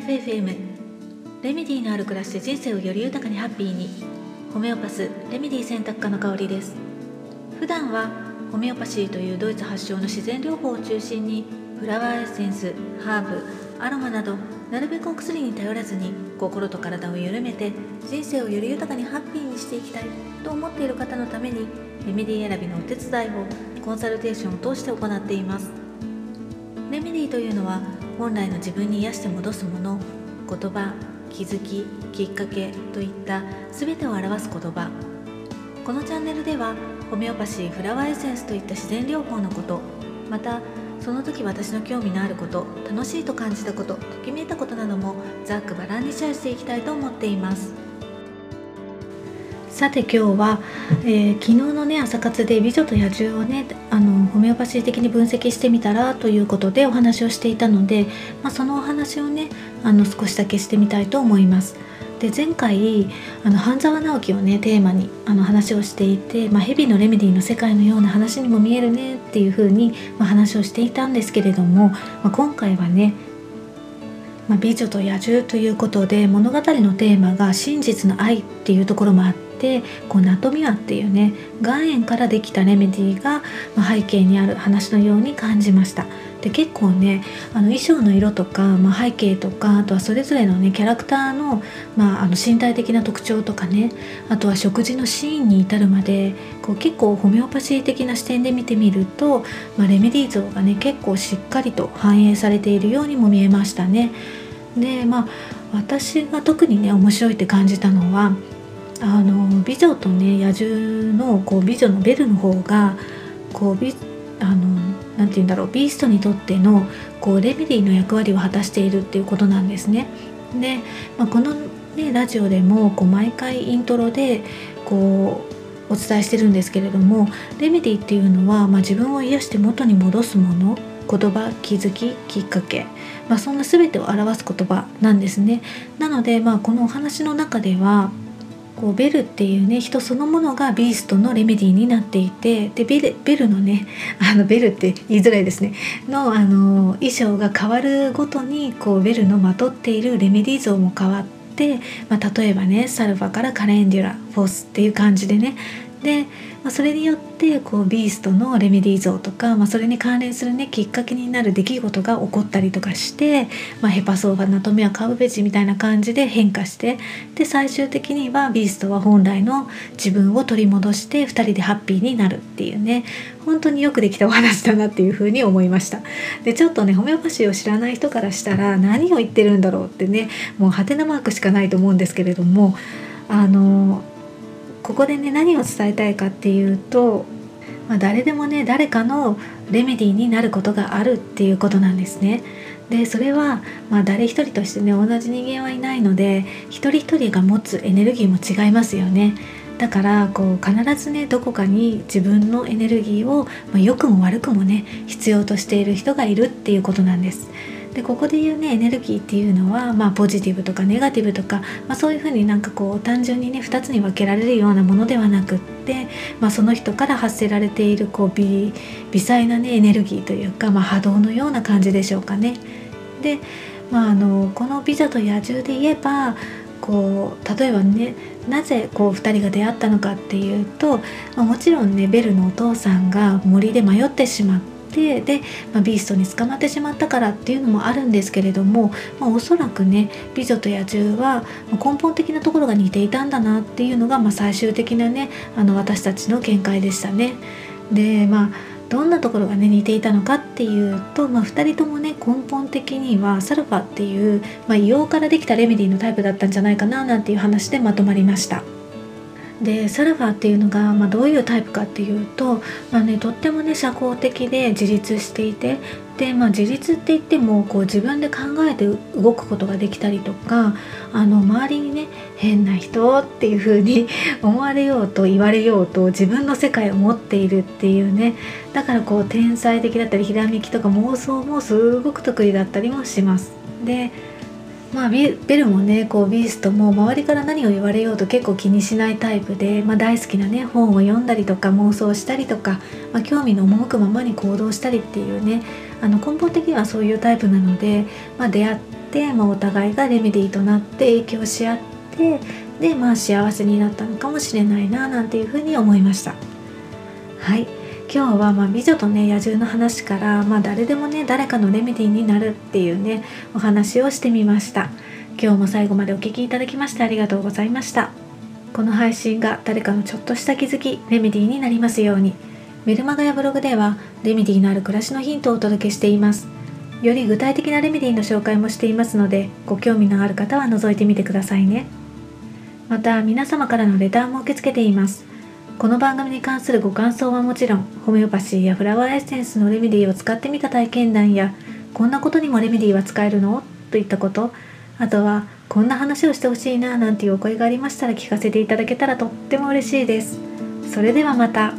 レメディーのある暮らしで人生をより豊かにハッピーに。ホメオパスレメディ選択科の香りです。普段はホメオパシーというドイツ発祥の自然療法を中心にフラワーエッセンスハーブアロマなどなるべくお薬に頼らずに心と体を緩めて人生をより豊かにハッピーにしていきたいと思っている方のためにレメディー選びのお手伝いをコンサルテーションを通して行っています。レメディーというのは本来の自分に癒して戻すもの言葉気づききっかけといった全てを表す言葉。このチャンネルではホメオパシーフラワーエッセンスといった自然療法のことまたその時私の興味のあること楽しいと感じたことときめいたことなどもざっくばらんにシェアしていきたいと思っています。さて今日は、えー、昨日のね朝活で美女と野獣をねあのホメオパシー的に分析してみたらということでお話をしていたので、まあ、そのお話をねあの少しだけしてみたいと思います。で前回あの半沢直樹をねテーマにあの話をしていて、まあ、ヘビのレメディの世界のような話にも見えるねっていう風に、まあ、話をしていたんですけれども、まあ、今回はねま美女と野獣ということで物語のテーマが真実の愛っていうところもあっててこうナトミアっていうね岩塩からできたレメディーが、ま背景にある話のように感じました。で結構ねあの衣装の色とか、まあ、背景とかあとはそれぞれのねキャラクターの,、まあ、あの身体的な特徴とかねあとは食事のシーンに至るまでこう結構ホメオパシー的な視点で見てみると、まあ、レメディー像がね結構しっかりと反映されているようにも見えましたね。でまあ私が特にね面白いって感じたのはあの美女とね野獣のこう美女のベルの方がこうビあのなて言うんだろうビーストにとってのこうレメディの役割を果たしているっていうことなんですね。で、まあ、この、ね、ラジオでもこう毎回イントロでこうお伝えしてるんですけれどもレメディっていうのは、まあ、自分を癒して元に戻すもの言葉気づききっかけ、まあ、そんな全てを表す言葉なんですね。なので、まあ、このお話の中ではこうベルっていうね人そのものがビーストのレメディーになっていてでベルベルのね あのベルって言いづらいですね。のあの衣装が変わるごとにこうベルのまとっているレメディー像も変わって、まあ、例えばねサルファからカレンデュラフォースっていう感じでねで、まあ、それによってこうビーストのレメディー像とか、まあ、それに関連するねきっかけになる出来事が起こったりとかして、まあ、ヘパソーファナトミアカウベジみたいな感じで変化してで最終的にはビーストは本来の自分を取り戻して2人でハッピーになるっていうね本当によくできたお話だなっていうふうに思いました。でちょっとねホメオパシーを知らない人からしたら何を言ってるんだろうってねもうハテナマークしかないと思うんですけれどもあのここでね何を伝えたいかっていうと、まあ、誰でもね誰かのレメディーになることがあるっていうことなんですね。でそれは、まあ、誰一人としてね同じ人間はいないので一人一人が持つエネルギーも違いますよね。だからこう必ずねどこかに自分のエネルギーを、まあ、良くも悪くもね必要としている人がいるっていうことなんです。でここで言うねエネルギーっていうのは、まあ、ポジティブとかネガティブとか、まあ、そういうふうになんかこう単純にね2つに分けられるようなものではなくって、まあ、その人から発せられているこう微微細な、ね、エネルギーというか、まあ、波動のような感じでしょうかね。で、まあ、あのこの「美女と野獣」で言えばこう例えばねなぜこう2人が出会ったのかっていうと、まあ、もちろんねベルのお父さんが森で迷ってしまって。てで、まあ、ビーストに捕まってしまったからっていうのもあるんですけれども、まあ、おそらくね「美女と野獣」は根本的なところが似ていたんだなっていうのが、まあ、最終的なねあの私たちの見解でしたね。でまあどんなところがね似ていたのかっていうと、まあ、2人ともね根本的にはサルファっていう、まあ、硫黄からできたレメディのタイプだったんじゃないかななんていう話でまとまりました。でサルファーっていうのが、まあ、どういうタイプかっていうと、まあね、とってもね社交的で自立していてで、まあ、自立って言ってもこう自分で考えて動くことができたりとかあの周りにね変な人っていう風に 思われようと言われようと自分の世界を持っているっていうねだからこう天才的だったりひらめきとか妄想もすごく得意だったりもします。でまあ、ベルもねこうビーストも周りから何を言われようと結構気にしないタイプで、まあ、大好きなね本を読んだりとか妄想したりとか、まあ、興味の赴くままに行動したりっていうねあの根本的にはそういうタイプなので、まあ、出会って、まあ、お互いがレメディーとなって影響し合ってでまあ幸せになったのかもしれないななんていうふうに思いました。はい。今日はま美女とね野獣の話から、まあ、誰でもね誰かのレメディーになるっていうねお話をしてみました。今日も最後までお聴きいただきましてありがとうございました。この配信が誰かのちょっとした気づきレメディーになりますように。メルマガやブログではレメディーのある暮らしのヒントをお届けしています。より具体的なレメディーの紹介もしていますのでご興味のある方は覗いてみてくださいね。また皆様からのレターも受け付けています。この番組に関するご感想はもちろんホメオパシーやフラワーエッセンスのレメディーを使ってみた体験談やこんなことにもレメディーは使えるのといったことあとはこんな話をしてほしいななんていうお声がありましたら聞かせていただけたらとっても嬉しいですそれではまた。